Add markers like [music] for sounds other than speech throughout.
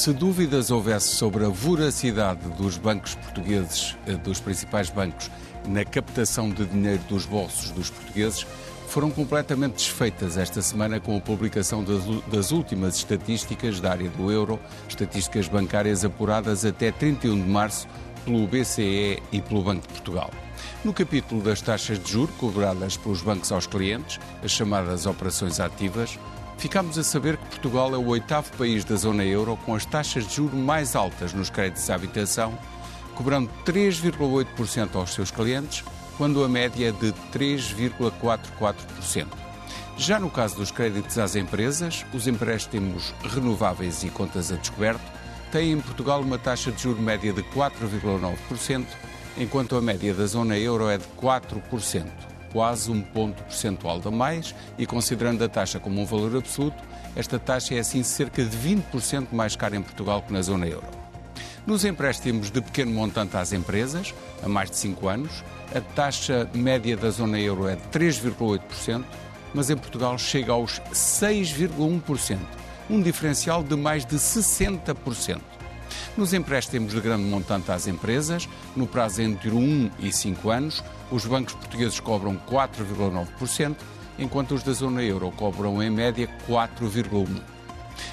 Se dúvidas houvesse sobre a voracidade dos bancos portugueses, eh, dos principais bancos, na captação de dinheiro dos bolsos dos portugueses, foram completamente desfeitas esta semana com a publicação das, últimas estatísticas da área do euro, estatísticas bancárias apuradas até 31 de março pelo BCE e pelo Banco de Portugal. No capítulo das taxas de juros cobradas pelos bancos aos clientes, as chamadas operações ativas, ficámos a saber que Portugal é o oitavo país da zona euro com as taxas de juros mais altas nos créditos à habitação, cobrando 3,8% aos seus clientes, quando a média é de 3,44%. Já no caso dos créditos às empresas, os empréstimos renováveis e contas a descoberto têm em Portugal uma taxa de juros média de 4,9%, enquanto a média da zona euro é de 4% quase um ponto percentual a mais e considerando a taxa como um valor absoluto, esta taxa é assim cerca de 20% mais cara em Portugal que na zona euro. Nos empréstimos de pequeno montante às empresas, a mais de 5 anos, a taxa média da zona euro é de 3,8%, mas em Portugal chega aos 6,1%, um diferencial de mais de 60%. Nos empréstimos de grande montante às empresas, no prazo entre 1 e 5 anos, os bancos portugueses cobram 4,9%, enquanto os da zona euro cobram em média 4,1%.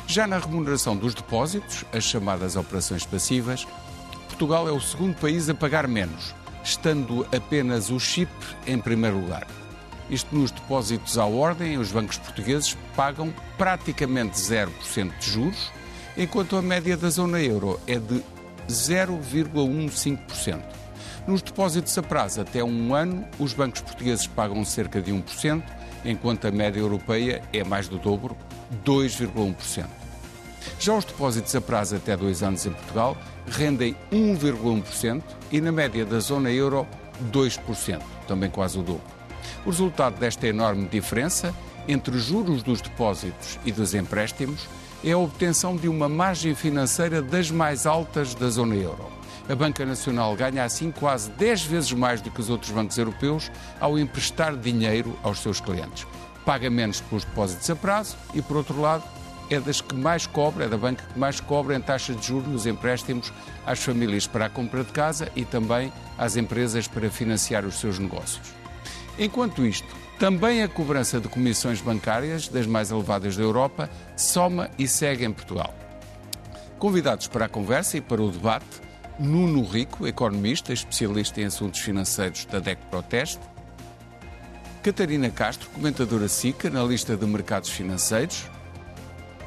Já na remuneração dos depósitos, as chamadas operações passivas, Portugal é o segundo país a pagar menos, estando apenas o Chipre em primeiro lugar. Isto nos depósitos à ordem, os bancos portugueses pagam praticamente 0% de juros, enquanto a média da zona euro é de 0,15%. Nos depósitos a prazo até um ano, os bancos portugueses pagam cerca de 1%, enquanto a média europeia é mais do dobro, 2,1%. Já os depósitos a prazo até dois anos em Portugal rendem 1,1% e na média da zona euro 2%, também quase o dobro. O resultado desta enorme diferença entre os juros dos depósitos e dos empréstimos é a obtenção de uma margem financeira das mais altas da zona euro. A Banca Nacional ganha assim quase 10 vezes mais do que os outros bancos europeus ao emprestar dinheiro aos seus clientes. Paga menos pelos depósitos a prazo e, por outro lado, é das que mais cobra, é da banca que mais cobra em taxas de juros nos empréstimos às famílias para a compra de casa e também às empresas para financiar os seus negócios. Enquanto isto, também a cobrança de comissões bancárias, das mais elevadas da Europa, soma e segue em Portugal. Convidados para a conversa e para o debate, Nuno Rico, economista, especialista em assuntos financeiros da DEC Proteste, Catarina Castro, comentadora SIC, analista de mercados financeiros,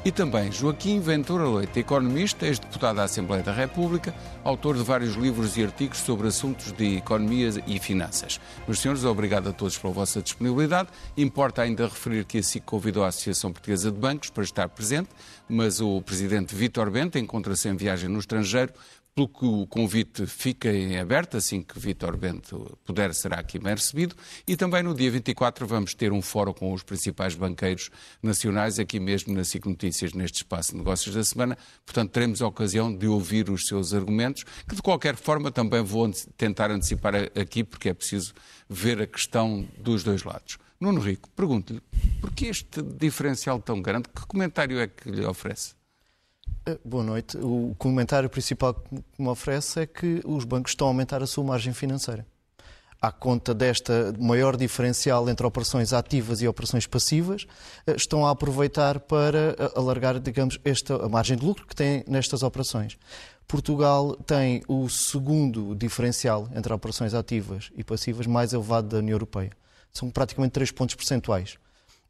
e também Joaquim Ventura Leite, economista, ex-deputado da Assembleia da República, autor de vários livros e artigos sobre assuntos de economia e finanças. Meus senhores, obrigado a todos pela vossa disponibilidade. Importa ainda referir que a SIC convidou a Associação Portuguesa de Bancos para estar presente, mas o presidente Vítor Bento encontra-se em viagem no estrangeiro pelo que o convite fica em aberto, assim que Vítor Bento puder, será aqui bem recebido. E também no dia 24 vamos ter um fórum com os principais banqueiros nacionais, aqui mesmo na SIC Notícias, neste espaço de negócios da semana. Portanto, teremos a ocasião de ouvir os seus argumentos, que de qualquer forma também vou tentar antecipar aqui, porque é preciso ver a questão dos dois lados. Nuno Rico, pergunto-lhe, por que este diferencial tão grande? Que comentário é que lhe oferece? Eh, boa noite. O comentário principal que me oferece é que os bancos estão a aumentar a sua margem financeira. À conta desta maior diferencial entre operações ativas e operações passivas, eh, estão a aproveitar para eh, alargar, digamos, esta, a margem de lucro que têm nestas operações. Portugal tem o segundo diferencial entre operações ativas e passivas mais elevado da União Europeia. São praticamente 3 pontos percentuais.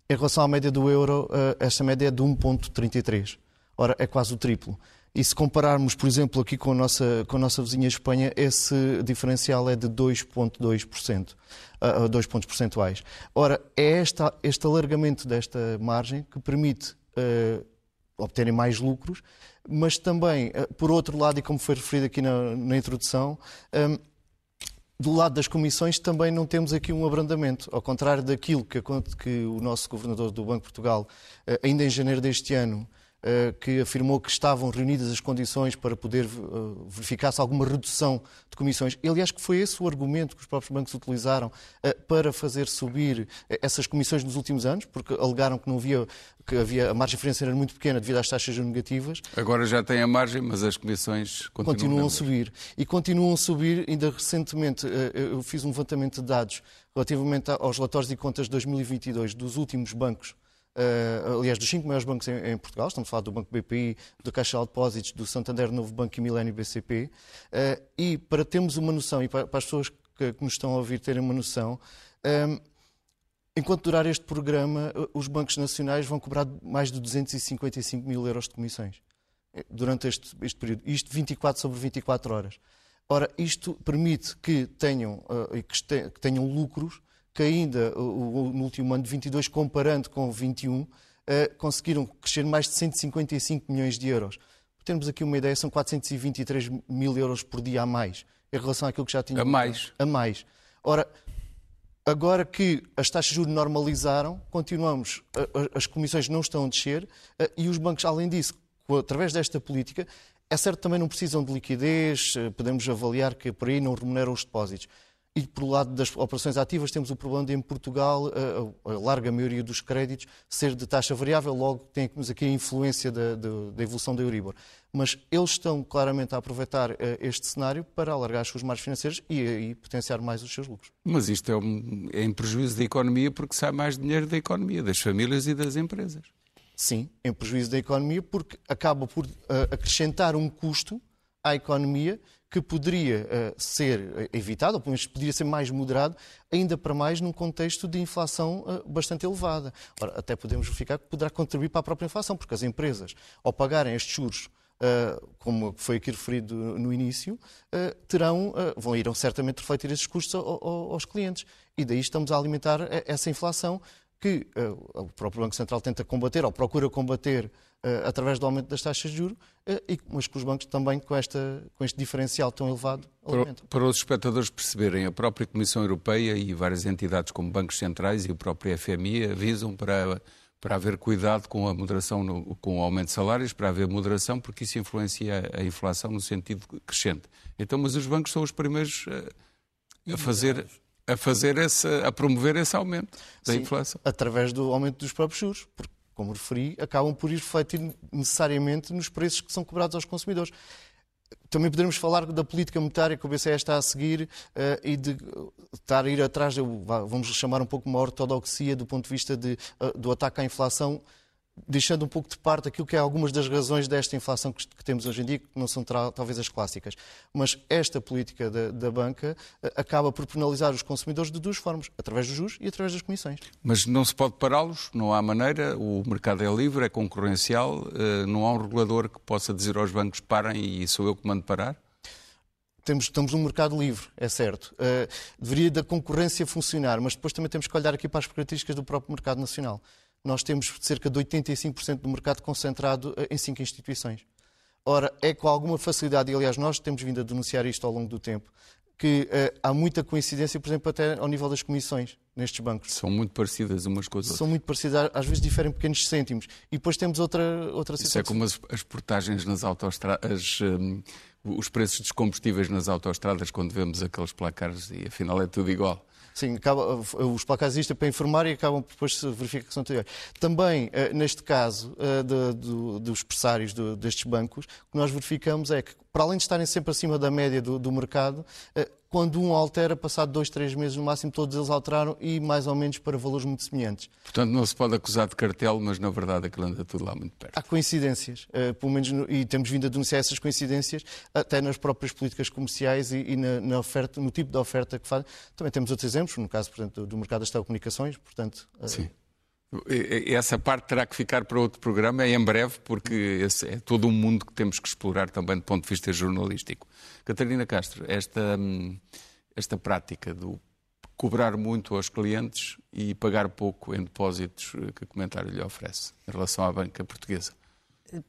Em relação à média do euro, esta média é de 1,33. Ora, é quase o triplo. E se compararmos, por exemplo, aqui com a nossa, com a nossa vizinha Espanha, esse diferencial é de 2,2%, uh, 2 pontos percentuais. Ora, é esta, este alargamento desta margem que permite uh, obterem mais lucros, mas também, uh, por outro lado, e como foi referido aqui na, na introdução, um, do lado das comissões também não temos aqui um abrandamento, ao contrário daquilo que, que o nosso governador do Banco de Portugal, ainda em janeiro deste ano, que afirmou que estavam reunidas as condições para poder eh, verificar-se alguma redução de comissões. Aliás, que foi esse o argumento que os próprios bancos utilizaram eh, para fazer subir essas comissões nos últimos anos, porque alegaram que não havia que havia a margem financeira muito pequena devido às taxas negativas. Agora já tem a margem, mas as comissões continuam, continuam a subir. E continuam a subir, ainda recentemente eu fiz um levantamento de dados relativamente aos relatórios e contas de 2022 dos últimos bancos Uh, aliás, dos cinco maiores bancos em, em, Portugal, estamos a falar do Banco BPI, do Caixa de Depósitos, do Santander Novo Banco e Milênio BCP, uh, eh, e para termos uma noção, e para, para as pessoas que, que, nos estão a ouvir terem uma noção, um, eh, enquanto durar este programa, os bancos nacionais vão cobrar mais de 255 mil euros de comissões durante este, este período. Isto 24 sobre 24 horas. Ora, isto permite que tenham, uh, que tenham lucros que ainda no último ano de 22, comparando com 21, eh, conseguiram crescer mais de 155 milhões de euros. Por termos aqui uma ideia, são 423 mil euros por dia a mais, em relação àquilo que já tinham. A mais. A mais. Ora, agora que as taxas de juros normalizaram, continuamos, as comissões não estão a descer eh, e os bancos, além disso, através desta política, é certo que também não precisam de liquidez, eh, podemos avaliar que por aí não remuneram os depósitos. E, por lado das operações ativas, temos o problema de, em Portugal, a, a, larga maioria dos créditos ser de taxa variável, logo temos aqui a influência da, da, da evolução da Euribor. Mas eles estão claramente a aproveitar uh, este cenário para alargar as suas margens financeiras e, e, potenciar mais os seus lucros. Mas isto é, um, é em prejuízo da economia porque sai mais dinheiro da economia, das famílias e das empresas. Sim, em prejuízo da economia porque acaba por uh, acrescentar um custo à economia que poderia uh, ser evitado, ou pelo menos poderia ser mais moderado, ainda para mais num contexto de inflação uh, bastante elevada. Ora, até podemos verificar que poderá contribuir para a própria inflação, porque as empresas, ao pagarem estes juros Uh, como foi aqui referido no início, uh, terão, uh, vão irão certamente refletir esses custos ao, ao, aos clientes. E daí estamos a alimentar essa inflação que o próprio Banco Central tenta combater, ou procura combater através do aumento das taxas de juros, uh, mas que os bancos também, com, esta, com este diferencial tão elevado, aumentam. Para, para os espectadores perceberem, a própria Comissão Europeia e várias entidades como bancos centrais e o próprio FMI avisam para para haver cuidado com a moderação, no, com o aumento de salários, para haver moderação, porque isso influencia a inflação no sentido crescente. Então, mas os bancos são os primeiros a, a fazer a fazer essa, a promover esse aumento da Sim, inflação. Através do aumento dos próprios juros, porque como referi, acabam por ir refletir necessariamente nos preços que são cobrados aos consumidores. Também poderemos falar da política monetária que o BCE está a seguir uh, e de estar a ir atrás, vamos chamar um pouco uma ortodoxia do ponto de vista de, uh, do ataque à inflação deixando um pouco de parte aquilo que é algumas das razões desta inflação que, temos hoje em dia, que não são talvez as clássicas. Mas esta política da, da, banca eh, acaba por penalizar os consumidores de duas formas, através dos juros e através das comissões. Mas não se pode pará-los, não há maneira, o mercado é livre, é concorrencial, eh, não há um regulador que possa dizer aos bancos parem e sou eu que mando parar? Temos, estamos num mercado livre, é certo. Uh, deveria da concorrência funcionar, mas depois também temos que olhar aqui para as características do próprio mercado nacional nós temos cerca de 85% do mercado concentrado eh, em cinco instituições. Ora, é com alguma facilidade, e aliás nós temos vindo a denunciar isto ao longo do tempo, que uh, há muita coincidência, por exemplo, até ao nível das comissões nestes bancos. São muito parecidas umas com as outras. São muito parecidas, às vezes diferem pequenos cêntimos. E depois temos outra, outra situação. Isso é como as, as portagens nas autostradas, um, os preços dos combustíveis nas autostradas, quando vemos aqueles placares e afinal é tudo igual. Sim, acaba, os placares existem para informar e acabam depois de verificar que são anteriores. Também, eh, neste caso eh, de, de, dos pressários de, destes bancos, o que nós verificamos é que, para além de estarem sempre acima da média do, do mercado, eh, quando um altera, passado dois, três meses no máximo, todos eles alteraram e mais ou menos para valores muito semelhantes. Portanto, não se pode acusar de cartel, mas na verdade aquilo anda tudo lá muito perto. Há coincidências, uh, pelo menos, no, e temos vindo a denunciar essas coincidências até nas próprias políticas comerciais e, na, na, oferta, no tipo de oferta que fazem. Também temos outros exemplos, no caso, portanto, do mercado das telecomunicações, portanto... Uh, Sim. Essa parte terá que ficar para outro programa em breve, porque é todo um mundo que temos que explorar também do ponto de vista jornalístico. Catarina Castro, esta, hum, esta prática do cobrar muito aos clientes e pagar pouco em depósitos, que comentário lhe oferece em relação à banca portuguesa?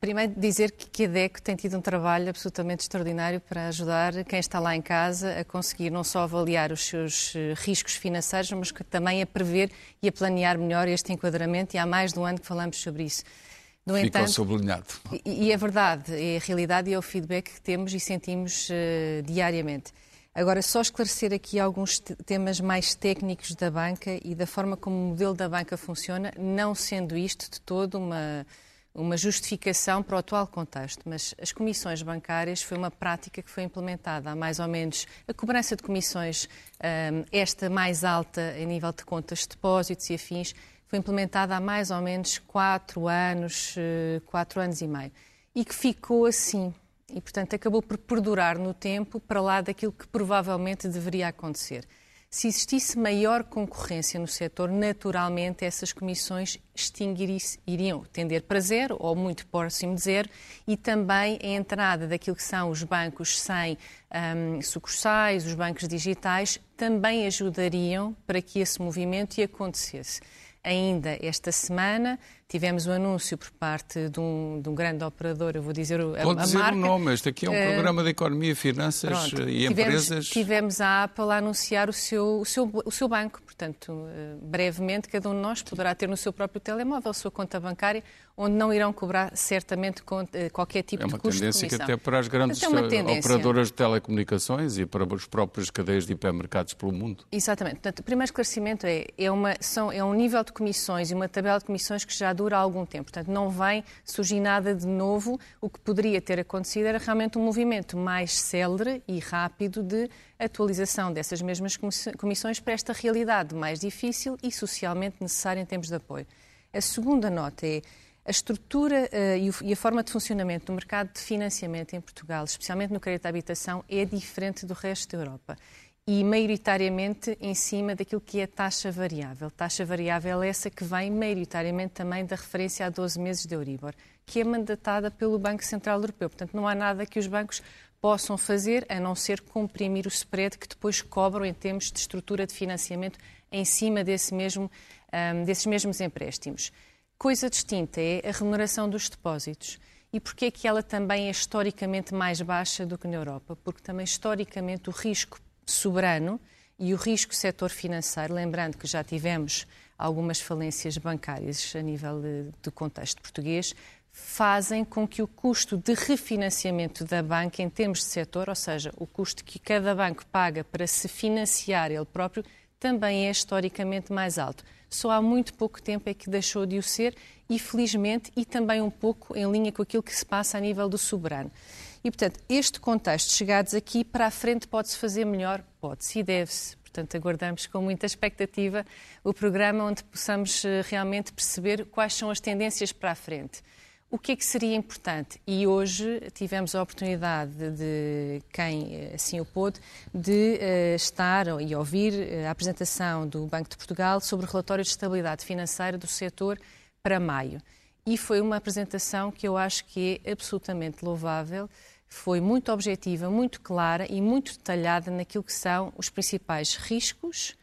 Primeiro dizer que a DECO tem tido um trabalho absolutamente extraordinário para ajudar quem está lá em casa a conseguir não só avaliar os seus eh, riscos financeiros, mas também a prever e a planear melhor este enquadramento e há mais de um ano que falamos sobre isso. No Ficou entanto, sublinhado. E, e é verdade, é a realidade e é o feedback que temos e sentimos uh, diariamente. Agora, só esclarecer aqui alguns temas mais técnicos da banca e da forma como o modelo da banca funciona, não sendo isto de todo uma uma justificação para o atual contexto, mas as comissões bancárias foi uma prática que foi implementada há mais ou menos a cobrança de comissões, hum, esta mais alta em nível de contas de depósitos e afins, foi implementada há mais ou menos quatro anos, eh, quatro anos e meio, e que ficou assim. E, portanto, acabou por perdurar no tempo para lá daquilo que provavelmente deveria acontecer. Se existisse maior concorrência no setor, naturalmente essas comissões iriam tender para zero ou muito próximo de zero e também a entrada daquilo que são os bancos sem um, sucursais, os bancos digitais, também ajudariam para que esse movimento acontecesse. Ainda esta semana, Tivemos o um anúncio por parte de um, de um, grande operador, eu vou dizer a, Pode a dizer marca. o nome, este aqui é um uh, programa de economia, finanças pronto, e tivemos, empresas. Tivemos a Apple a anunciar o seu, o seu, o seu banco, portanto, uh, brevemente cada um de nós poderá ter no seu próprio telemóvel a sua conta bancária, onde não irão cobrar certamente eh, qualquer tipo de custo É uma tendência que até para as grandes é operadoras de telecomunicações e para as próprias cadeias de hipermercados pelo mundo. Exatamente. Portanto, o primeiro esclarecimento é, é, uma, são, é um nível de comissões e uma tabela de comissões que já dura algum tempo. Portanto, não vem surgir nada de novo. O que poderia ter acontecido era realmente um movimento mais célere e rápido de atualização dessas mesmas comissões para esta realidade mais difícil e socialmente necessária em termos de apoio. A segunda nota é a estrutura uh, e a forma de funcionamento do mercado de financiamento em Portugal, especialmente no crédito à habitação, é diferente do resto da Europa e maioritariamente em cima daquilo que é taxa variável. Taxa variável é essa que vem maioritariamente também da referência a 12 meses de Euribor, que é mandatada pelo Banco Central Europeu. Portanto, não há nada que os bancos possam fazer a não ser comprimir o spread que depois cobram em termos de estrutura de financiamento em cima desse mesmo, um, desses mesmos empréstimos. Coisa distinta é a remuneração dos depósitos. E porquê é que ela também é historicamente mais baixa do que na Europa? Porque também historicamente o risco soberano e o risco setor financeiro, lembrando que já tivemos algumas falências bancárias a nível de contexto português, fazem com que o custo de refinanciamento da banca em termos de setor, ou seja, o custo que cada banco paga para se financiar ele próprio, também é historicamente mais alto. Só há muito pouco tempo é que deixou de o ser e, felizmente, e também um pouco em linha com aquilo que se passa a nível do soberano. E, portanto, este contexto, chegados aqui, para a frente pode-se fazer melhor? Pode-se e deve-se. Portanto, aguardamos com muita expectativa o programa onde possamos eh, realmente perceber quais são as tendências para a frente. O que é que seria importante? E hoje tivemos a oportunidade de, quem eh, assim o pôde, de uh, estar e ouvir a apresentação do Banco de Portugal sobre o relatório de estabilidade financeira do setor para maio. E foi uma apresentação que eu acho que é absolutamente louvável foi muito objetiva, muito clara e muito detalhada naquilo que são os principais riscos,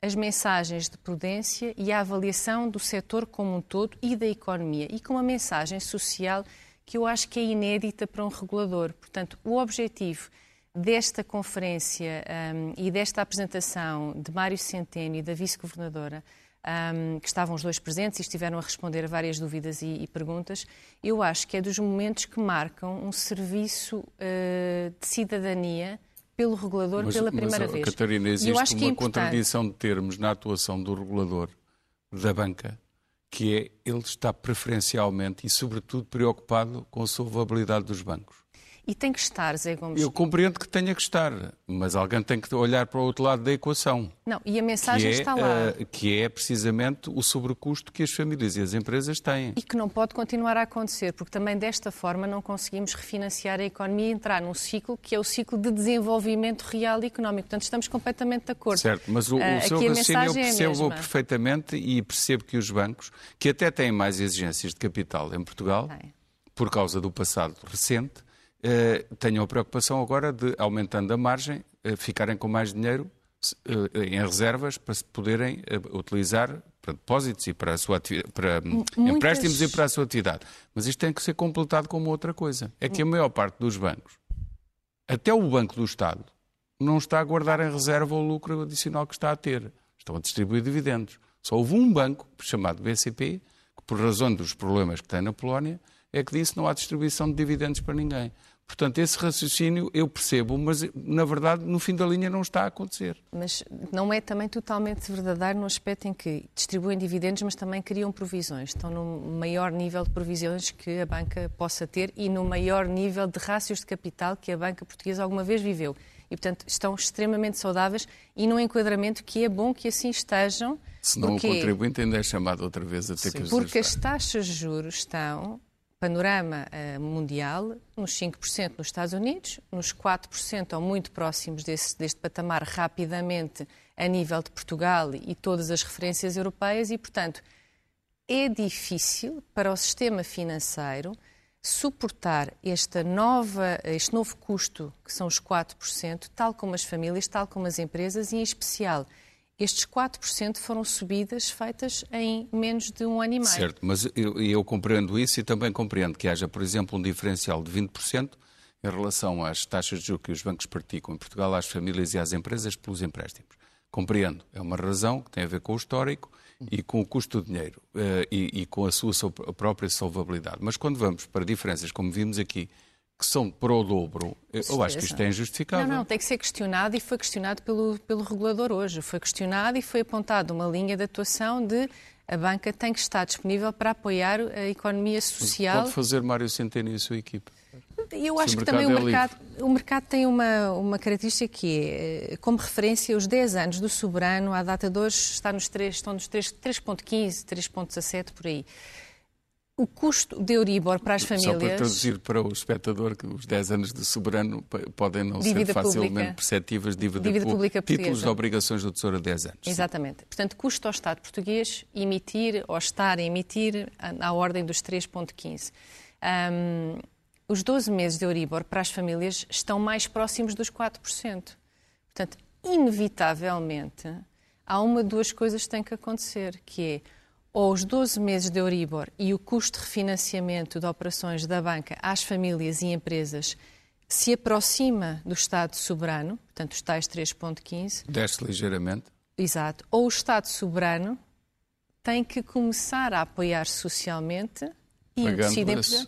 as mensagens de prudência e a avaliação do setor como um todo e da economia, e com uma mensagem social que eu acho que é inédita para um regulador. Portanto, o objetivo desta conferência um, e desta apresentação de Mário Centeno e da vice-governadora um, que estavam os dois presentes e estiveram a responder a várias dúvidas e, e perguntas, eu acho que é dos momentos que marcam um serviço uh, de cidadania pelo regulador mas, pela primeira mas, vez. Catarina, existe uma é contradição de termos na atuação do regulador da banca, que é ele está preferencialmente e, sobretudo, preocupado com a solvabilidade dos bancos. E tem que estar, Zé Gomes. Eu compreendo que tenha que estar, mas alguém tem que olhar para o outro lado da equação. Não, e a mensagem é, está lá. Uh, que é precisamente o sobrecusto que as famílias e as empresas têm. E que não pode continuar a acontecer, porque também desta forma não conseguimos refinanciar a economia e entrar num ciclo que é o ciclo de desenvolvimento real e económico. Portanto, estamos completamente de acordo. Certo, mas o, uh, o seu raciocínio eu é percebo é perfeitamente e percebo que os bancos, que até têm mais exigências de capital em Portugal, por causa do passado recente, eh, tenham a preocupação agora de, aumentando a margem, eh, ficarem com mais dinheiro eh, em reservas para se poderem utilizar para depósitos e para, a sua para hum, Muitas... empréstimos e para a sua atividade. Mas isto tem que ser completado com uma outra coisa. É que a maior parte dos bancos, até o Banco do Estado, não está a guardar em reserva o lucro adicional que está a ter. Estão a distribuir dividendos. Só houve um banco, chamado BCP, que por razão dos problemas que tem na Polónia, é que disse não há distribuição de dividendos para ninguém. Portanto, esse raciocínio eu percebo, mas na verdade no fim da linha não está a acontecer. Mas não é também totalmente verdadeiro no aspecto em que distribuem dividendos, mas também criam provisões. Estão no maior nível de provisões que a banca possa ter e no maior nível de rácios de capital que a banca portuguesa alguma vez viveu. E, portanto, estão extremamente saudáveis e num enquadramento que é bom que assim estejam. Senão porque... o contribuinte ainda é chamado outra vez a ter Sim. que os Porque as taxas de juros estão panorama uh, mundial, nos 5% nos Estados Unidos, nos 4% ou muito próximos desse, deste patamar rapidamente a nível de Portugal e todas as referências europeias e, portanto, é difícil para o sistema financeiro suportar esta nova, este novo custo, que são os 4%, tal como as famílias, tal como as empresas e, em especial, estes 4% foram subidas feitas em menos de um ano e meio. Certo, mas eu, eu compreendo isso e também compreendo que haja, por exemplo, um diferencial de 20% em relação às taxas de juros que os bancos praticam em Portugal às famílias e às empresas pelos empréstimos. Compreendo, é uma razão que tem a ver com o histórico e com o custo do dinheiro uh, e, e, com a sua própria solvabilidade. Mas quando vamos para diferenças, como vimos aqui, que são para o dobro, eu acho que isto é injustificável. Não, não, tem que ser questionado e foi questionado pelo, pelo regulador hoje. Foi questionado e foi apontado uma linha de atuação de a banca tem que estar disponível para apoiar a economia social. Pode fazer Mário Centeno e a sua equipe. Eu acho que também o é mercado, o mercado tem uma, uma característica que é, eh, como referência, os 10 anos do soberano, à data de hoje, está nos 3, estão nos 3,15, 3,17 por aí o custo de Euribor para as famílias... Só para traduzir para o espectador que os 10 anos de soberano podem não dívida ser facilmente pública. perceptíveis, dívida, dívida pública Títulos de obrigações do Tesouro a 10 anos. Exatamente. Sim. Portanto, custa ao Estado português emitir ou estar a emitir à ordem dos 3,15. Um, os 12 meses de Euribor para as famílias estão mais próximos dos 4%. Portanto, inevitavelmente, há uma de duas coisas que têm que acontecer, que é ou os 12 meses de Euribor e o custo de refinanciamento de operações da banca às famílias e empresas se aproxima do Estado soberano, portanto, os tais 3,15. Desce ligeiramente. Exato. Ou o Estado soberano tem que começar a apoiar socialmente e pagando esse...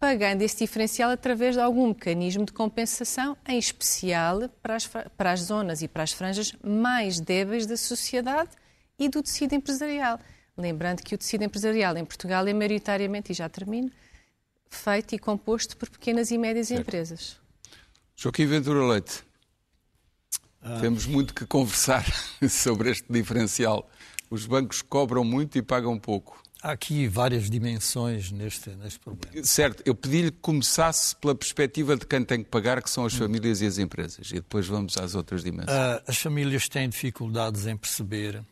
pagando esse diferencial através de algum mecanismo de compensação, em especial para as, para as zonas e para as franjas mais débeis da sociedade e do tecido empresarial. Lembrando que o tecido empresarial em Portugal é maioritariamente, e já termino, feito e composto por pequenas e médias certo. empresas. Joaquim Ventura Leite, ah. temos muito que conversar [laughs] sobre este diferencial. Os bancos cobram muito e pagam pouco. Há aqui várias dimensões neste, neste problema. Certo, eu pedi-lhe que começasse pela perspectiva de quem tem que pagar, que são as hum. famílias e as empresas, e depois vamos às outras dimensões. Uh, as famílias têm dificuldades em perceber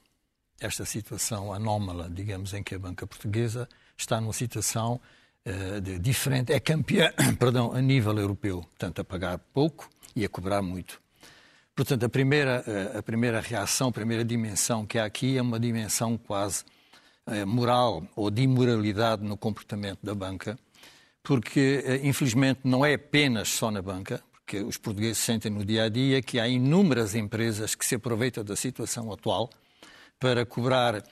esta situação anómala, digamos, em que a banca portuguesa está numa situação uh, de, diferente, é campeã, [coughs] perdão, a nível europeu, portanto, a pagar pouco e a cobrar muito. Portanto, a primeira, uh, a primeira reação, a primeira dimensão que há aqui é uma dimensão quase uh, moral ou de imoralidade no comportamento da banca, porque, infelizmente, não é apenas só na banca, porque os portugueses sentem no dia a dia que há inúmeras empresas que se aproveitam da situação atual para cobrar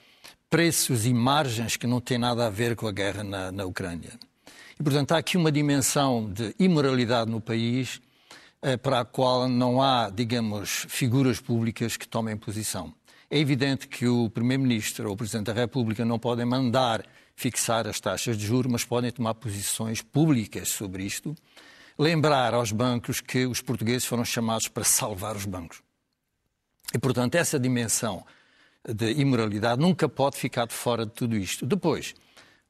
preços e margens que não têm nada a ver com a guerra na, na Ucrânia. E, portanto, há aqui uma dimensão de imoralidade no país eh, para a qual não há, digamos, figuras públicas que tomem posição. É evidente que o Primeiro-Ministro ou o Presidente da República não podem mandar fixar as taxas de juros, mas podem tomar posições públicas sobre isto, lembrar aos bancos que os portugueses foram chamados para salvar os bancos. E, portanto, essa dimensão de imoralidade nunca pode ficar de fora de tudo isto. Depois,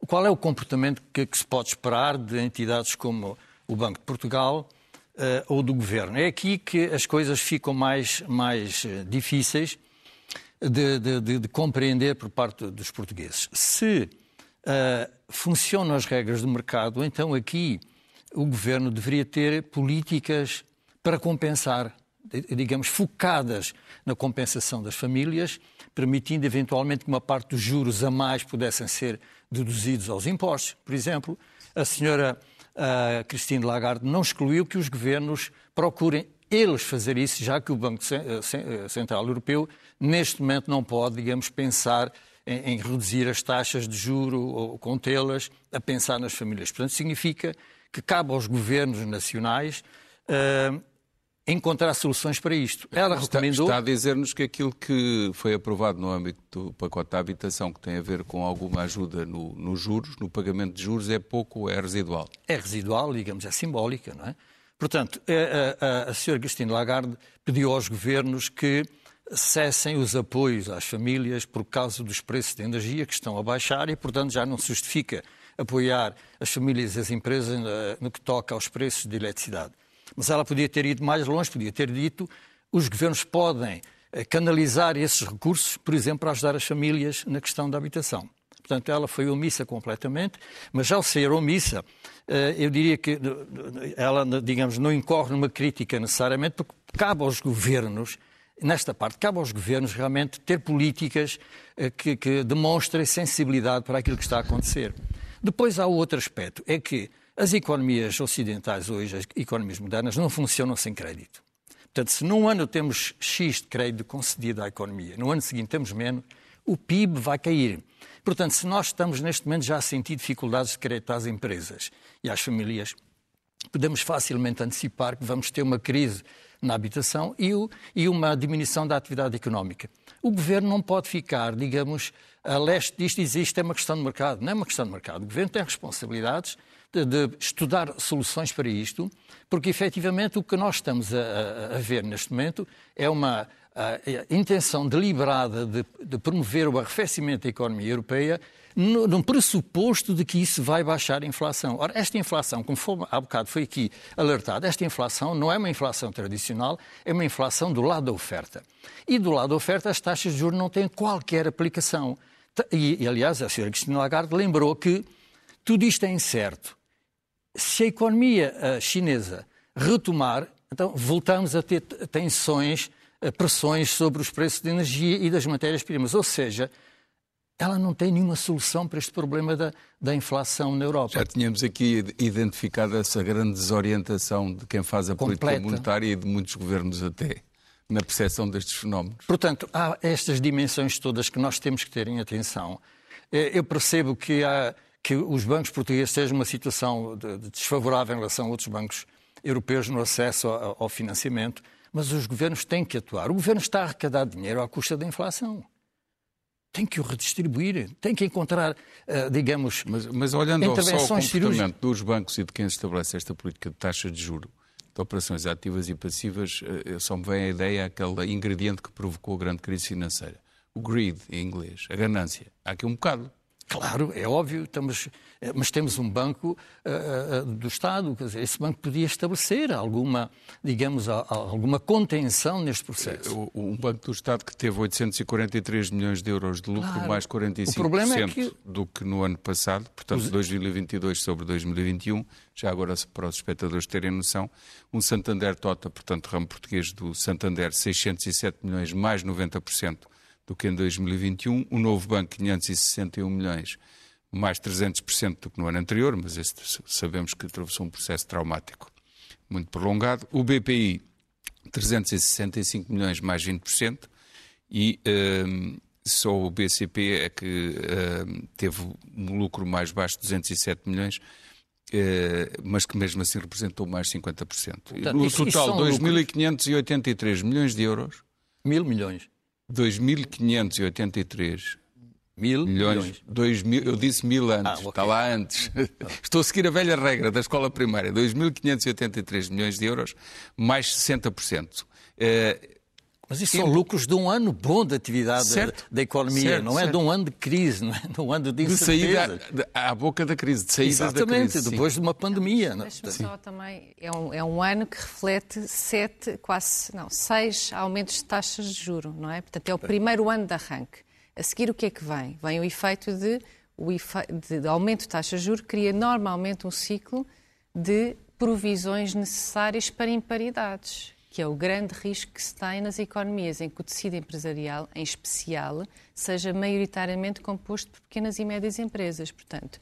qual é o comportamento que, que se pode esperar de entidades como o Banco de Portugal uh, ou do Governo? É aqui que as coisas ficam mais, mais uh, difíceis de, de, de, de, compreender por parte dos portugueses. Se uh, funcionam as regras do mercado, então aqui o Governo deveria ter políticas para compensar, digamos, focadas na compensação das famílias, permitindo eventualmente que uma parte dos juros a mais pudessem ser deduzidos aos impostos. Por exemplo, a senhora uh, Lagarde não excluiu que os governos procurem eles fazer isso, já que o Banco eh, Central Europeu neste momento não pode, digamos, pensar em, em reduzir as taxas de juro ou contê-las, a pensar nas famílias. Portanto, significa que cabe aos governos nacionais uh, encontrar soluções para isto. Ela recomendou... Está, está a dizer-nos que aquilo que foi aprovado no âmbito do pacote da habitação, que tem a ver com alguma ajuda nos no juros, no pagamento de juros, é pouco ou é residual? É residual, digamos, é simbólica, não é? Portanto, a, a, a senhora Cristina Lagarde pediu aos governos que cessem os apoios às famílias por causa dos preços de energia que estão a baixar e, portanto, já não se justifica apoiar as famílias e as empresas no que toca aos preços de eletricidade. Mas ela podia ter ido mais longe, podia ter dito os governos podem eh, canalizar esses recursos, por exemplo, para ajudar as famílias na questão da habitação. Portanto, ela foi omissa completamente, mas ao ser omissa, eh, eu diria que ela, digamos, não incorre numa crítica necessariamente, porque cabe aos governos, nesta parte, cabe aos governos realmente ter políticas eh, que, que demonstrem sensibilidade para aquilo que está a acontecer. Depois há outro aspecto, é que as economias ocidentais hoje, as economias modernas, não funcionam sem crédito. Portanto, se num ano temos X de crédito concedido à economia, no ano seguinte temos menos, o PIB vai cair. Portanto, se nós estamos neste momento já a sentir dificuldades de crédito às empresas e às famílias, podemos facilmente antecipar que vamos ter uma crise na habitação e, o, e uma diminuição da atividade económica. O governo não pode ficar, digamos, a leste disto e isto é uma questão de mercado. Não é uma questão de mercado. O governo tem responsabilidades de, estudar soluções para isto, porque efetivamente o que nós estamos a, a ver neste momento é uma a, intenção deliberada de, de, promover o arrefecimento da economia europeia no, num pressuposto de que isso vai baixar a inflação. Ora, esta inflação, como há bocado foi aqui alertado, esta inflação não é uma inflação tradicional, é uma inflação do lado da oferta. E do lado da oferta as taxas de juros não têm qualquer aplicação. E, e aliás, a senhora Cristina Lagarde lembrou que tudo isto é incerto se a economia uh, chinesa retomar, então voltamos a ter tensões, uh, pressões sobre os preços de energia e das matérias-primas. Ou seja, ela não tem nenhuma solução para este problema da, da inflação na Europa. Já tínhamos aqui identificado essa grande desorientação de quem faz a Completa. política monetária e de muitos governos até na percepção destes fenómenos. Portanto, há estas dimensões todas que nós temos que ter em atenção. Eh, eu percebo que há que os bancos portugueses estejam numa situação de, de desfavorável em relação a outros bancos europeus no acesso ao, ao financiamento, mas os governos têm que atuar. O governo está a arrecadar dinheiro à custa da inflação tem que o redistribuir, tem que encontrar, uh, digamos, mas, mas olhando intervenções só ao comportamento cirúrgicas. dos bancos e de quem estabelece esta política de taxa de juro, de operações ativas e passivas, uh, só me vem a ideia aquele ingrediente que provocou a grande crise financeira. O greed, em inglês, a ganância. Há aqui um bocado. Claro, é óbvio, estamos, eh, mas temos um banco uh, do Estado, quer dizer, esse banco podia estabelecer alguma, digamos, a, a, alguma contenção neste processo. Um banco do Estado que teve 843 milhões de euros de lucro, claro. mais 45% é que... do que no ano passado, portanto, Os... 2022 sobre 2021, já agora para os espectadores terem noção, um Santander Tota, portanto, ramo português do Santander, 607 milhões, mais 90% do que em 2021. O novo banco, 561 milhões, mais 300% do que no ano anterior, mas sabemos que atravessou um processo traumático muito prolongado. O BPI, 365 milhões, mais 20%. E um, só o BCP é que um, teve um lucro mais baixo, 207 milhões, uh, mas que mesmo assim representou mais 50%. Portanto, no total, 2.583 milhões de euros. Mil milhões. 2.583 Mil milhões. milhões. Dois mil, eu disse mil antes, Ah, ok. está lá antes. [laughs] Estou a seguir a velha regra da escola primária. 2.583 milhões de euros, mais 60%. Eh, Mas isso são lucros de um ano bom de atividade Certo. da economia, Certo, não é certo. de um ano de crise, não é de um ano de de incerteza. saída de- à boca da crise, de saída da Exatamente, crise. sim. depois de uma pandemia. não é? Deixa-me só também, é um, é um ano que reflete sete, quase, não, seis aumentos de taxas de juro, não é? Portanto, é o primeiro ano de arranque. A seguir, o que é que vem? Vem o efeito de, o efe, de, de aumento de taxas de juro, cria normalmente um ciclo de provisões necessárias para imparidades, que é o grande risco que se tem nas economias em que o tecido empresarial, em especial, seja maioritariamente composto por pequenas e médias empresas. Portanto,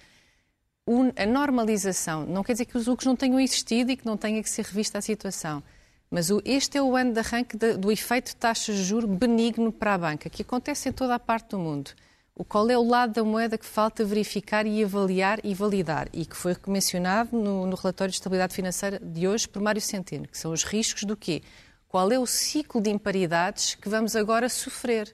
a normalização não quer dizer que os lucros não tenham existido e que não tenha que ser revista a situação. Mas este é o ano de arranque do efeito de taxas de juros benigno para a banca, que acontece em toda a parte do mundo. O qual é o lado da moeda que falta verificar e avaliar e validar, e que foi mencionado no, no relatório de estabilidade financeira de hoje por Mário Centeno, que são os riscos do quê? Qual é o ciclo de imparidades que vamos agora sofrer?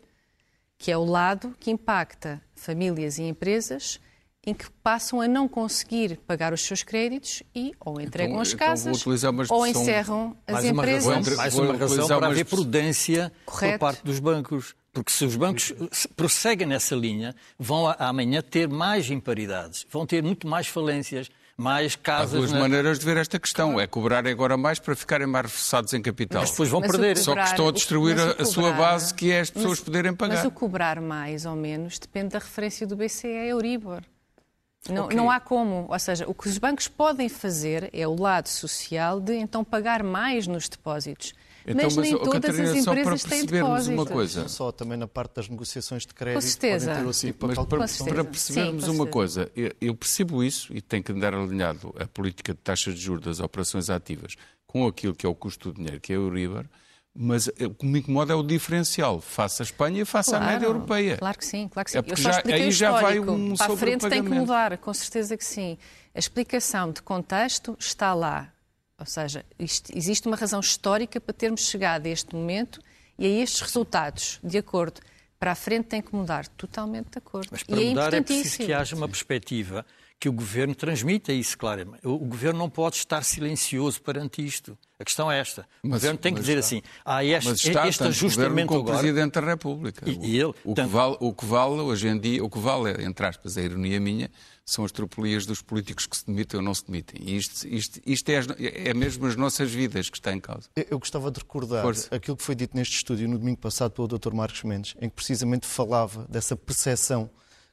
que é o lado que impacta famílias e empresas em que passam a não conseguir pagar os seus créditos e ou entregam Então- as então vou casas ou encerram as Mais uma razão, empresas. Mais uma razão para haver prudência por Correto. parte dos bancos. Porque se os bancos se prosseguem nessa linha, vão a- amanhã ter mais imparidades, vão ter muito mais falências, mais Há casas. duas na- maneiras de ver esta questão. É cobrarem agora mais para ficarem mais reforçados em capital. Mas depois vão Mas perder. Só que estão a destruir mas o a- a sua cobrar- base, que é as pessoas mas- poderem pagar. Mas o cobrar mais ou menos depende da referência do BCE Euribor. Não, Ok. não há como. Ou seja, o que os bancos podem fazer é o lado social de então pagar mais nos depósitos. Então, mas, nem ó, todas Catarina, as só para empresas têm percebermos depósitos. uma coisa. Não só também na parte das negociações de crédito. certeza. podem ter assim para Mas para, certeza. para percebermos Sim, com uma certeza. coisa, eu, eu percebo isso e tem que andar alinhado a política de taxas de juros das operações ativas com aquilo que é o custo do dinheiro, que é o Euribor, mas eh, o que me incomoda é o diferencial face à Espanha e face à Claro, média europeia. Claro que sim, claro que sim. É Eu porque só já- aí já vai um Para a frente tem que mudar, com certeza que sim. A explicação de contexto está lá. Ou seja, isto- existe uma razão histórica para termos chegado a este momento e a estes resultados, de acordo. Para a frente tem que mudar, totalmente de acordo. Mas e para é mudar é preciso importantíssimo. que haja uma perspectiva que o governo transmita isso claramente. O o governo não pode estar silencioso perante isto. A questão é esta. O Mas- governo tem que dizer está. assim: há este, Mas está este o ajustamento o agora. Presidente da República. E- e ele, o, que tanto- vale, o que vale hoje em dia, o que vale, entre aspas, a ironia minha, são as tropelias dos políticos que se demitem ou não se demitem. E isto, isto, isto é, as- é mesmo as nossas vidas que está em causa. Eu- Eu gostava de recordar Força. aquilo que foi dito neste estúdio no domingo passado pelo Dr. Marcos Mendes, em que precisamente falava dessa percepção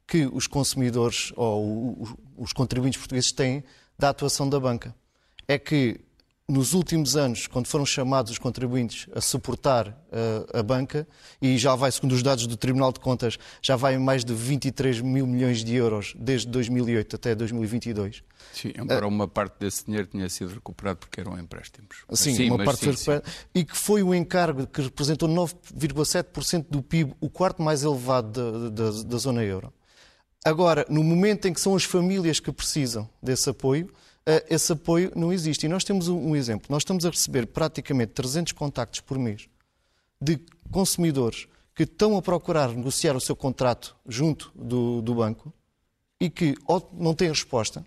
que os consumidores ou os contribuintes portugueses têm da atuação da banca. É que nos últimos anos, quando foram chamados os contribuintes a suportar uh, a banca, e já vai, segundo os dados do Tribunal de Contas, já vai em mais de 23 mil milhões de euros desde 2008 até 2022. Sim, embora uma parte desse dinheiro tenha sido recuperado porque eram empréstimos. Mas Sim, uma parte sim, foi sim. recuperada. E que foi o encargo que representou 9,7% do PIB, o quarto mais elevado da, da- da zona euro. Agora, no momento em que são as famílias que precisam desse apoio, eh, esse apoio não existe. E nós temos um exemplo. Nós estamos a receber praticamente 300 contactos por mês de consumidores que estão a procurar negociar o seu contrato junto do, do banco e que ou não têm resposta,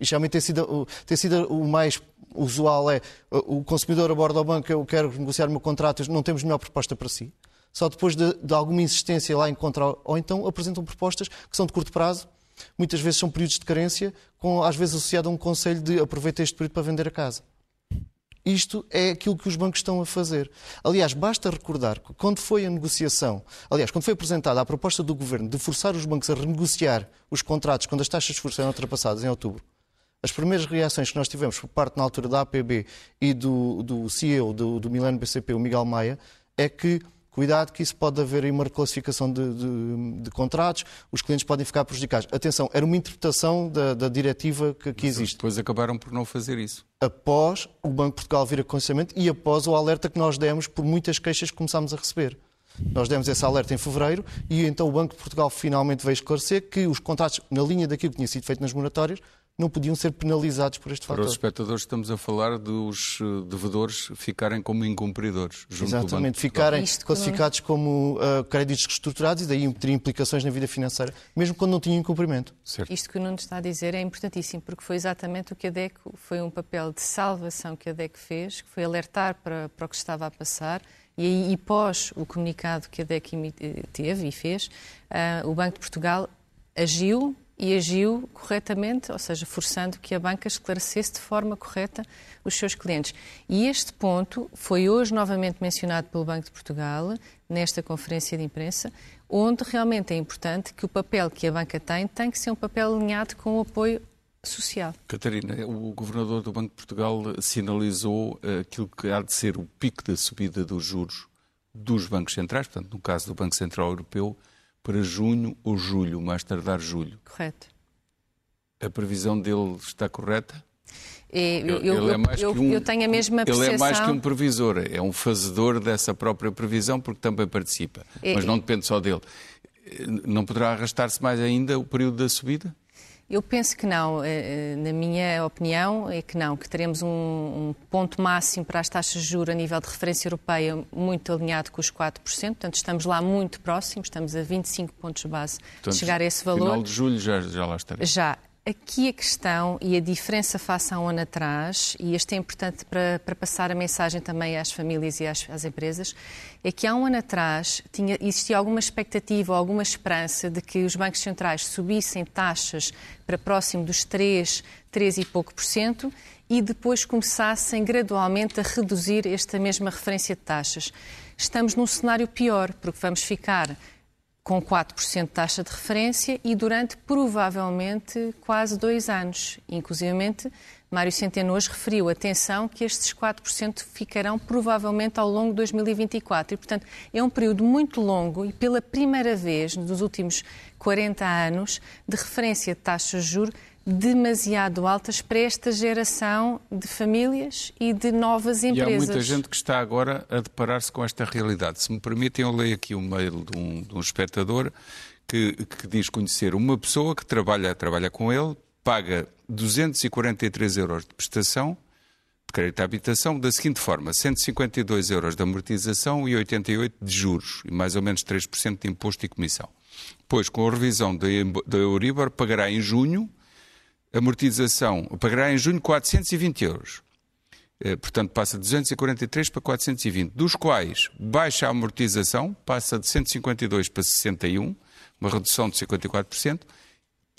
e geralmente tem sido, o- tem sido o mais usual é o consumidor aborda ao banco, eu quero negociar o meu contrato, não temos melhor proposta para si. Só depois de, de alguma insistência lá encontra, ou então apresentam propostas que são de curto prazo, muitas vezes são períodos de carência, com, às vezes associado a um conselho de aproveita este período para vender a casa. Isto é aquilo que os bancos estão a fazer. Aliás, basta recordar que quando foi a negociação, aliás, quando foi apresentada a proposta do governo de forçar os bancos a renegociar os contratos quando as taxas de juros eram ultrapassadas em outubro, as primeiras reações que nós tivemos por parte na altura da APB e do, do CEO do, do Milano BCP, o Miguel Maia, é que cuidado que isso pode haver aí uma reclassificação de, de- de contratos, os clientes podem ficar prejudicados. Atenção, era uma interpretação da, da diretiva que, que existe Depois acabaram por não fazer isso. após o Banco de Portugal vir a conhecimento e após o alerta que nós demos por muitas queixas que começámos a receber. Nós demos esse alerta em fevereiro e então o Banco de Portugal finalmente veio esclarecer que os contratos, na linha daquilo que tinha sido feito nas moratórias, não podiam ser penalizados por este fator. Para os espectadores estamos a falar dos eh, devedores ficarem como incumpridores. Junto Exatamente, ficarem classificados como uh, créditos reestruturados e daí teria implicações na vida financeira, mesmo quando não tinham incumprimento. Certo. Isto que o Nuno está a dizer é importantíssimo, porque foi exatamente o que a DEC, foi um papel de salvação que a DEC fez, que foi alertar para, para o que estava a passar, e aí, e pós o comunicado que a DEC eh, teve e fez, uh, o Banco de Portugal agiu e agiu corretamente, ou seja, forçando que a banca esclarecesse de forma correta os seus clientes. E este ponto foi hoje novamente mencionado pelo Banco de Portugal, nesta conferência de imprensa, onde realmente é importante que o papel que a banca tem tem que ser um papel alinhado com o apoio social. Catarina, o governador do Banco de Portugal sinalizou eh, aquilo que há de ser o pico da subida dos juros dos bancos centrais, portanto, no caso do Banco Central Europeu, para junho ou julho, mais tardar julho. Correto. A previsão dele está correta? É, eu, eu, é um, eu, tenho a mesma percepção. Ele é mais que um previsor, é um fazedor dessa própria previsão, porque também participa. É, mas não depende só dele. Não poderá arrastar-se mais ainda o período da subida? Eu penso que não. Eh, eh, na minha opinião, é que não, que teremos um, um, ponto máximo para as taxas de juros a nível de referência europeia muito alinhado com os 4%. Portanto, estamos lá muito próximos, estamos a 25 pontos base Portanto, de chegar a esse valor. final de julho já, já lá estaremos. Já. Aqui a questão e a diferença face a um ano atrás, e este é importante para, para passar a mensagem também às famílias e às, às, empresas, é que há um ano atrás tinha, existia alguma expectativa ou alguma esperança de que os bancos centrais subissem taxas para próximo dos 3, 3 e pouco por cento e depois começassem gradualmente a reduzir esta mesma referência de taxas. Estamos num cenário pior, porque vamos ficar com 4% de taxa de referência e durante provavelmente quase dois anos. Inclusivamente, Mário Centeno hoje referiu, atenção, que estes 4% ficarão provavelmente ao longo de 2024. E, portanto, é um período muito longo e pela primeira vez nos últimos 40 anos de referência de taxas de juros demasiado altas para esta geração de famílias e de novas empresas. E há muita gente que está agora a deparar-se com esta realidade. Se me permitem, eu leio aqui um mail de um, de um espectador que, que, diz conhecer uma pessoa que trabalha, trabalha com ele, paga 243 euros de prestação de crédito à habitação da seguinte forma: 152 euros de amortização e 88 de juros, e mais ou menos 3% de imposto e comissão. Pois, com a revisão da Euribor, pagará em junho amortização, pagará em junho 420 euros. Eh, portanto, passa de 243 para 420, dos quais baixa a amortização, passa de 152 para 61, uma redução de 54%,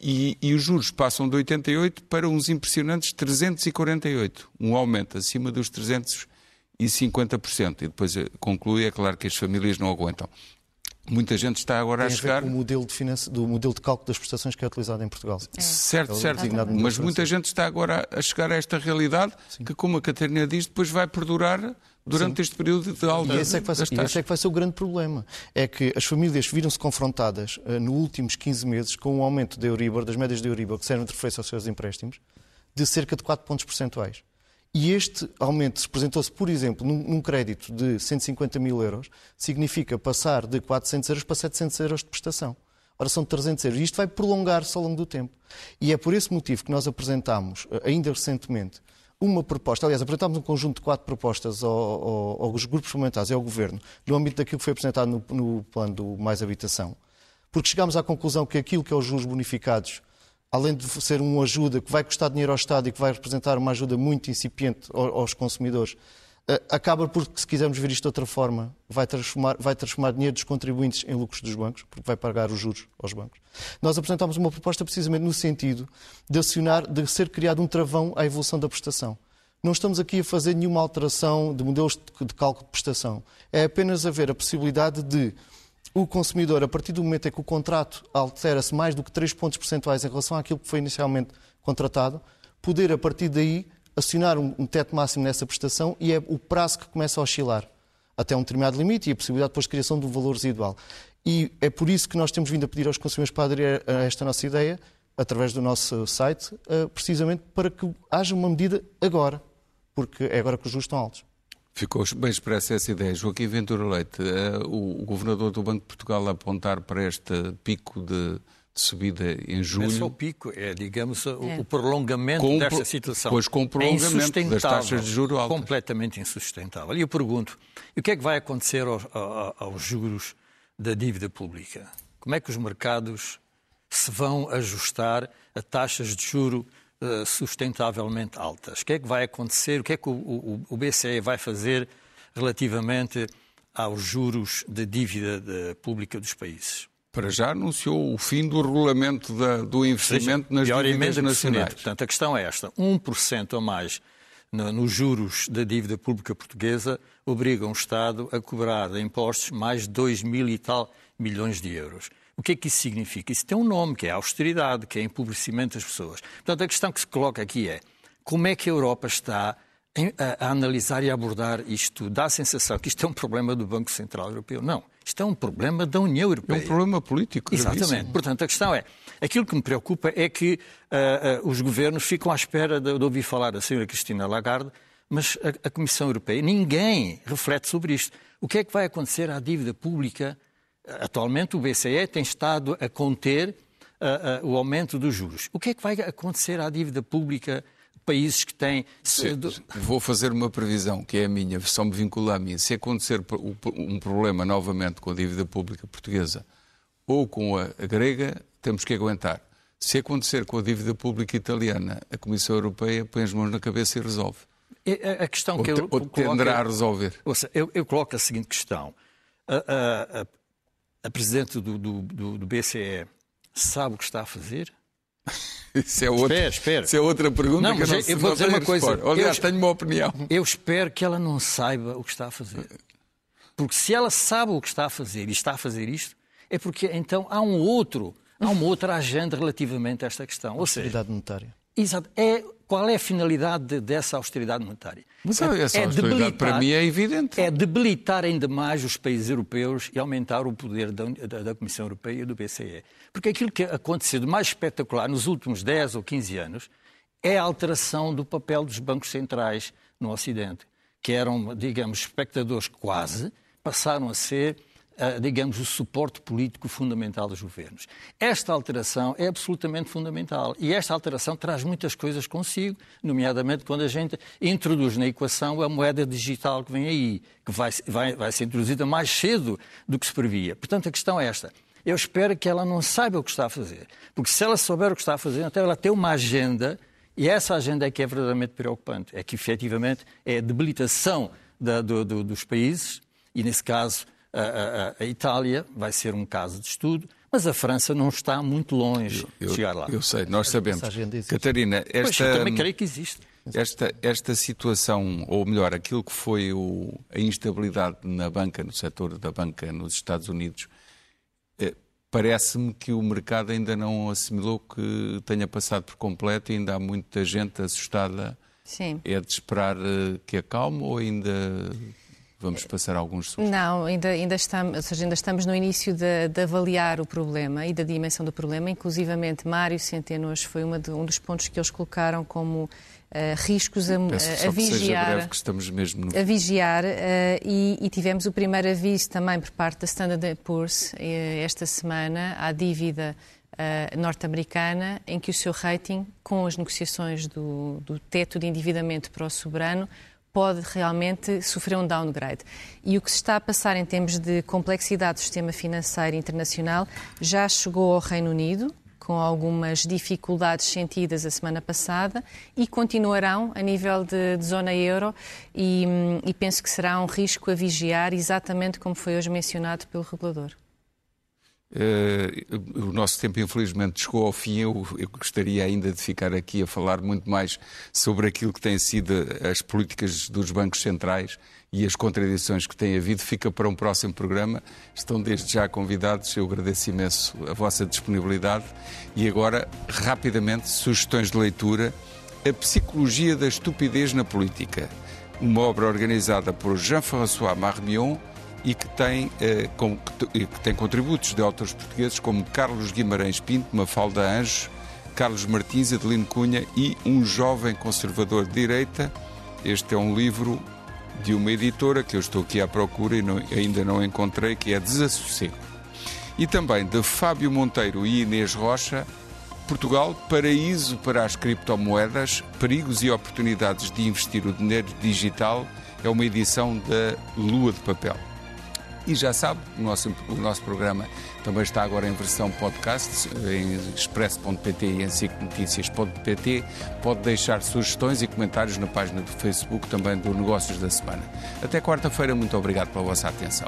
e, e, os juros passam de 88 para uns impressionantes 348, um aumento acima dos 350%. E depois eh, conclui, é claro que as famílias não aguentam. Muita gente está agora Tem a chegar. A o modelo de finance... do modelo de cálculo das prestações que é utilizado em Portugal. É. Certo, é certo. Mas muita gente está agora a chegar a esta realidade Sim. que, como a Catarina diz, depois vai perdurar durante Sim. este período de alta. E esse, é que vai ser, e esse é que vai ser o grande problema. É que as famílias viram-se confrontadas uh, nos últimos 15 meses com um aumento da Euribor, das médias da Euribor, que servem de referência aos seus empréstimos, de cerca de 4 pontos percentuais. E este aumento representou-se, por exemplo, num, num, crédito de 150 mil euros, significa passar de 400 euros para 700 euros de prestação. Ora, são 300 euros. E isto vai prolongar-se ao longo do tempo. E é por esse motivo que nós apresentámos, eh, ainda recentemente, uma proposta, aliás, apresentámos um conjunto de quatro propostas ao, ao, aos grupos parlamentares e ao Governo, no âmbito daquilo que foi apresentado no, no plano do Mais Habitação, porque chegámos à conclusão que aquilo que é os juros bonificados além de ser uma ajuda que vai custar dinheiro ao Estado e que vai representar uma ajuda muito incipiente aos consumidores, eh, acaba por, se quisermos ver isto de outra forma, vai transformar, vai transformar dinheiro dos contribuintes em lucros dos bancos, porque vai pagar os juros aos bancos. Nós apresentámos uma proposta precisamente no sentido de acionar, de ser criado um travão à evolução da prestação. Não estamos aqui a fazer nenhuma alteração de modelos de cálculo de prestação. É apenas haver a possibilidade de o consumidor, a partir do momento em que o contrato altera-se mais do que 3 pontos percentuais em relação àquilo que foi inicialmente contratado, poder, a partir daí, acionar um, teto máximo nessa prestação e é o prazo que começa a oscilar até um determinado limite e a possibilidade depois de criação de um valor residual. E é por isso que nós temos vindo a pedir aos consumidores para aderir a esta nossa ideia, através do nosso site, eh, precisamente para que haja uma medida agora, porque é agora que os juros estão altos. Ficou bem expressa essa ideia. Joaquim Ventura Leite, uh, o, governador do Banco de Portugal a apontar para este pico de, de subida em julho. Não é só o pico, é, digamos, o, é. o prolongamento com, desta situação. Pois com o prolongamento é das taxas de juros altas. Completamente insustentável. E eu pergunto, o que é que vai acontecer aos, aos juros da dívida pública? Como é que os mercados se vão ajustar a taxas de juro uh, sustentavelmente altas? O que é que vai acontecer? O que é que o, o, o BCE vai fazer relativamente aos juros da dívida de, pública dos países? Para já anunciou o fim do regulamento da, do investimento seja, nas dívidas nacionais. Portanto, a questão é esta: 1% a mais nos juros da dívida pública portuguesa obrigam o Estado a cobrar de impostos mais de 2 mil e tal milhões de euros. O que é que isso significa? Isso tem um nome, que é austeridade, que é empobrecimento das pessoas. Portanto, a questão que se coloca aqui é como é que a Europa está a, analisar e a abordar isto? Dá a sensação que isto é um problema do Banco Central Europeu? Não. Isto é um problema da União Europeia. É um problema político. Exatamente. Gravíssimo. Portanto, a questão é, aquilo que me preocupa é que uh, uh, os governos ficam à espera de, de, ouvir falar da senhora Cristina Lagarde, mas a, a Comissão Europeia, ninguém reflete sobre isto. O que é que vai acontecer à dívida pública Atualmente o BCE tem estado a conter uh, uh, o aumento dos juros. O que é que vai acontecer à dívida pública países que têm. Vou fazer uma previsão, que é a minha, só me vincula a mim. Se acontecer um problema novamente com a dívida pública portuguesa ou com a, grega, temos que aguentar. Se acontecer com a dívida pública italiana, a Comissão Europeia põe as mãos na cabeça e resolve. A, questão ou que eu. Ou tenderá a resolver. Ouça, eu, eu coloco a seguinte questão. A, a, a Presidente do, do, do, do BCE sabe o que está a fazer? [laughs] Isso é, outra, espera, espera. Isso é outra pergunta não, que eu, não, eu vou dizer uma coisa. Aliás, eu, tenho uma opinião. Eu espero que ela não saiba o que está a fazer. Porque se ela sabe o que está a fazer e está a fazer isto, é porque então há um outro, há uma outra agenda relativamente a esta questão. Ou seja, monetária. Exato. É, qual é a finalidade de, dessa austeridade monetária? Mas é, essa é austeridade para mim é evidente. É debilitar ainda mais os países europeus e aumentar o poder da, da, da, Comissão Europeia e do BCE. Porque aquilo que aconteceu de mais espetacular nos últimos 10 ou 15 anos é a alteração do papel dos bancos centrais no Ocidente, que eram, digamos, espectadores quase, passaram a ser digamos, o suporte político fundamental dos governos. Esta alteração é absolutamente fundamental e esta alteração traz muitas coisas consigo, nomeadamente quando a gente introduz na equação a moeda digital que vem aí, que vai, vai, vai ser introduzida mais cedo do que se previa. Portanto, a questão é esta. Eu espero que ela não saiba o que está a fazer, porque se ela souber o que está a fazer, então ela tem uma agenda e essa agenda é que é verdadeiramente preocupante. É que, efetivamente, é a debilitação da, do, do, dos países, e, nesse caso, a, a, a, Itália vai ser um caso de estudo, mas a França não está muito longe eu, de chegar lá. Eu sei, nós sabemos. Catarina, esta, pois, eu também creio que existe. Esta, esta situação, ou melhor, aquilo que foi o, a instabilidade na banca, no setor da banca nos Estados Unidos, eh, parece-me que o mercado ainda não assimilou que tenha passado por completo e ainda há muita gente assustada. Sim. É de esperar eh, que acalme ou ainda Vamos passar alguns sustos? Não, ainda, ainda, estamos, ou seja, ainda estamos no início de, de, avaliar o problema e da dimensão do problema. Inclusivamente, Mário Centeno foi de, um dos pontos que eles colocaram como Uh, riscos a, Peço a vigiar. Breve, que estamos mesmo no... A vigiar, uh, e, e, tivemos o primeiro aviso também por parte da Standard Poor's uh, esta semana à dívida norte-americana, em que o seu rating, com as negociações do, do teto de endividamento para o soberano, pode realmente sofrer um downgrade. E o que se está a passar em termos de complexidade do sistema financeiro internacional já chegou ao Reino Unido, com algumas dificuldades sentidas a semana passada e continuarão a nível de, de zona euro e, e penso que será um risco a vigiar, exatamente como foi hoje mencionado pelo regulador. Uh, o nosso tempo, infelizmente, chegou ao fim. Eu, eu, gostaria ainda de ficar aqui a falar muito mais sobre aquilo que têm sido as políticas dos bancos centrais e as contradições que tem havido. Fica para um próximo programa. Estão desde já convidados. Eu agradeço imenso a vossa disponibilidade. E agora, rapidamente, sugestões de leitura. A Psicologia da Estupidez na Política. Uma obra organizada por Jean-François Marmion e que tem, eh, com, que tem contributos de autores portugueses como Carlos Guimarães Pinto, Mafalda Anjos, Carlos Martins, Adelino Cunha e um jovem conservador de direita. Este é um livro de uma editora que eu estou aqui à procura e não, ainda não encontrei, que é Desassossego. E também de Fábio Monteiro e Inês Rocha, Portugal, paraíso para as criptomoedas, perigos e oportunidades de investir o dinheiro digital, é uma edição da Lua de Papel. E já sabe, o nosso, o nosso programa também está agora em versão podcast, em expresso.pt e em cicnoticias.pt. Pode deixar sugestões e comentários na página do Facebook também do Negócios da Semana. Até quarta-feira, muito obrigado pela vossa atenção.